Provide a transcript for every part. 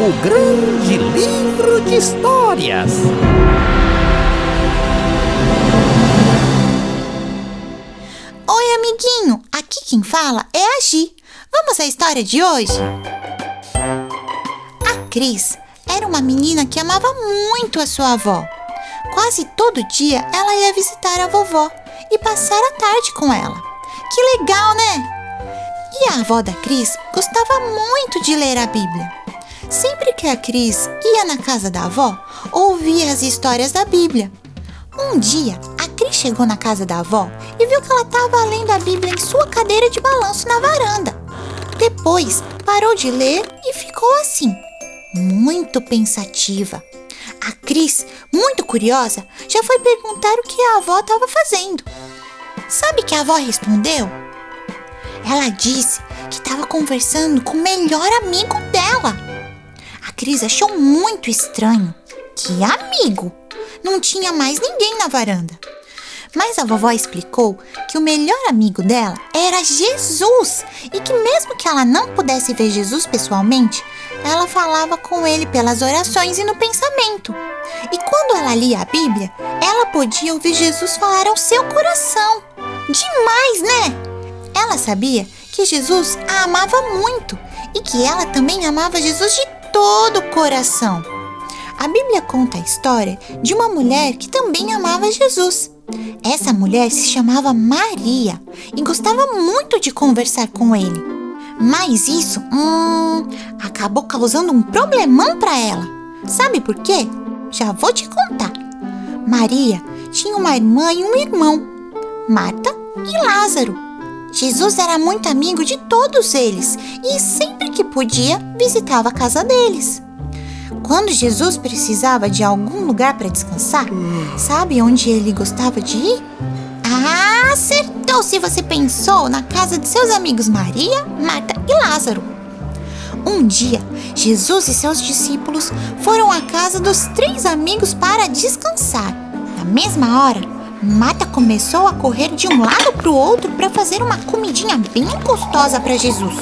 o grande livro de histórias. Oi, amiguinho! Aqui quem fala é a Gi. Vamos à história de hoje? A Cris era uma menina que amava muito a sua avó. Quase todo dia ela ia visitar a vovó e passar a tarde com ela. Que legal, né? E a avó da Cris gostava muito de ler a Bíblia. Sempre que a Cris ia na casa da avó, ouvia as histórias da Bíblia. Um dia, a Cris chegou na casa da avó e viu que ela estava lendo a Bíblia em sua cadeira de balanço na varanda. Depois, parou de ler e ficou assim, muito pensativa. A Cris, muito curiosa, já foi perguntar o que a avó estava fazendo. Sabe que a avó respondeu? Ela disse que estava conversando com o melhor amigo dela. Cris achou muito estranho. Que amigo? Não tinha mais ninguém na varanda. Mas a vovó explicou que o melhor amigo dela era Jesus e que, mesmo que ela não pudesse ver Jesus pessoalmente, ela falava com ele pelas orações e no pensamento. E quando ela lia a Bíblia, ela podia ouvir Jesus falar ao seu coração. Demais, né? Ela sabia que Jesus a amava muito e que ela também amava Jesus de todo o coração. A Bíblia conta a história de uma mulher que também amava Jesus. Essa mulher se chamava Maria e gostava muito de conversar com ele. Mas isso, hum, acabou causando um problemão para ela. Sabe por quê? Já vou te contar. Maria tinha uma irmã e um irmão, Marta e Lázaro. Jesus era muito amigo de todos eles e sempre que podia visitava a casa deles. Quando Jesus precisava de algum lugar para descansar, sabe onde ele gostava de ir? Ah, acertou se você pensou na casa de seus amigos Maria, Marta e Lázaro. Um dia, Jesus e seus discípulos foram à casa dos três amigos para descansar. Na mesma hora, Marta começou a correr de um lado para o outro para fazer uma comidinha bem gostosa para Jesus.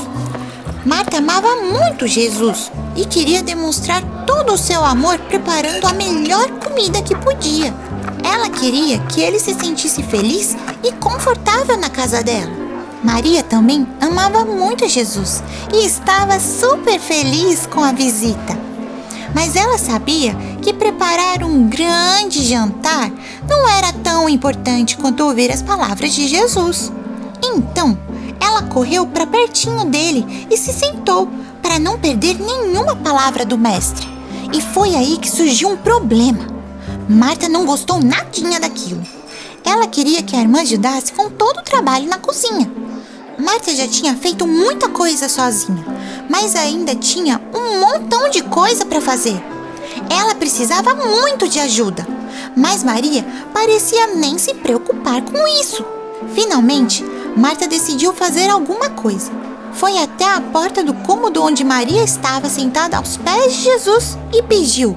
Marta amava muito Jesus e queria demonstrar todo o seu amor preparando a melhor comida que podia. Ela queria que ele se sentisse feliz e confortável na casa dela. Maria também amava muito Jesus e estava super feliz com a visita. Mas ela sabia que preparar um grande jantar não era tão importante quanto ouvir as palavras de Jesus. Então, ela correu para pertinho dele e se sentou para não perder nenhuma palavra do mestre. E foi aí que surgiu um problema. Marta não gostou nadinha daquilo. Ela queria que a irmã ajudasse com todo o trabalho na cozinha. Marta já tinha feito muita coisa sozinha, mas ainda tinha um montão de coisa para fazer. Ela precisava muito de ajuda, mas Maria parecia nem se preocupar com isso. Finalmente, Marta decidiu fazer alguma coisa. Foi até a porta do cômodo onde Maria estava sentada aos pés de Jesus e pediu: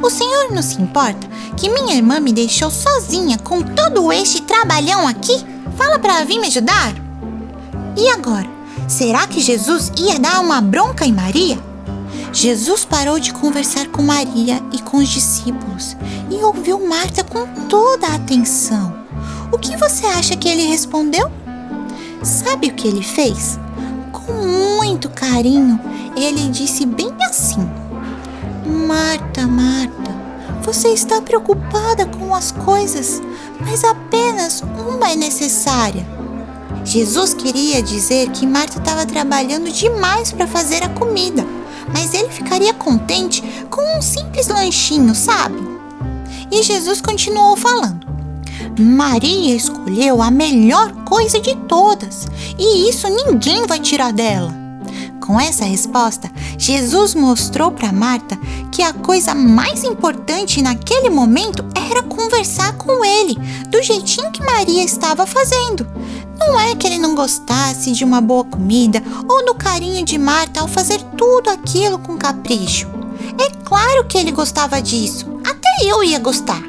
O senhor não se importa que minha irmã me deixou sozinha com todo este trabalhão aqui? Fala para vir me ajudar? E agora? Será que Jesus ia dar uma bronca em Maria? Jesus parou de conversar com Maria e com os discípulos e ouviu Marta com toda a atenção. O que você acha que ele respondeu? Sabe o que ele fez? Com muito carinho, ele disse bem assim: Marta, Marta, você está preocupada com as coisas, mas apenas uma é necessária. Jesus queria dizer que Marta estava trabalhando demais para fazer a comida, mas ele ficaria contente com um simples lanchinho, sabe? E Jesus continuou falando. Maria escolheu a melhor coisa de todas, e isso ninguém vai tirar dela. Com essa resposta, Jesus mostrou para Marta que a coisa mais importante naquele momento era conversar com ele, do jeitinho que Maria estava fazendo. Não é que ele não gostasse de uma boa comida ou do carinho de Marta ao fazer tudo aquilo com capricho. É claro que ele gostava disso, até eu ia gostar.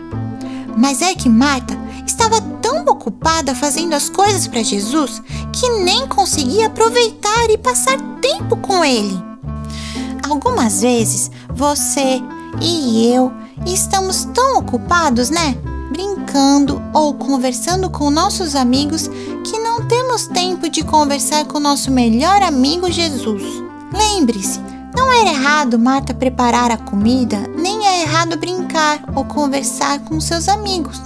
Mas é que Marta estava tão ocupada fazendo as coisas para Jesus que nem conseguia aproveitar e passar com ele. Algumas vezes você e eu estamos tão ocupados, né? Brincando ou conversando com nossos amigos que não temos tempo de conversar com nosso melhor amigo Jesus. Lembre-se, não era errado Marta preparar a comida, nem é errado brincar ou conversar com seus amigos.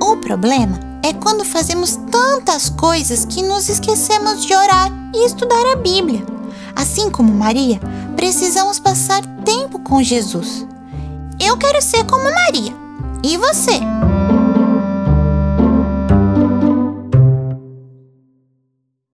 O problema é quando fazemos tantas coisas que nos esquecemos de orar e estudar a Bíblia. Assim como Maria, precisamos passar tempo com Jesus. Eu quero ser como Maria. E você?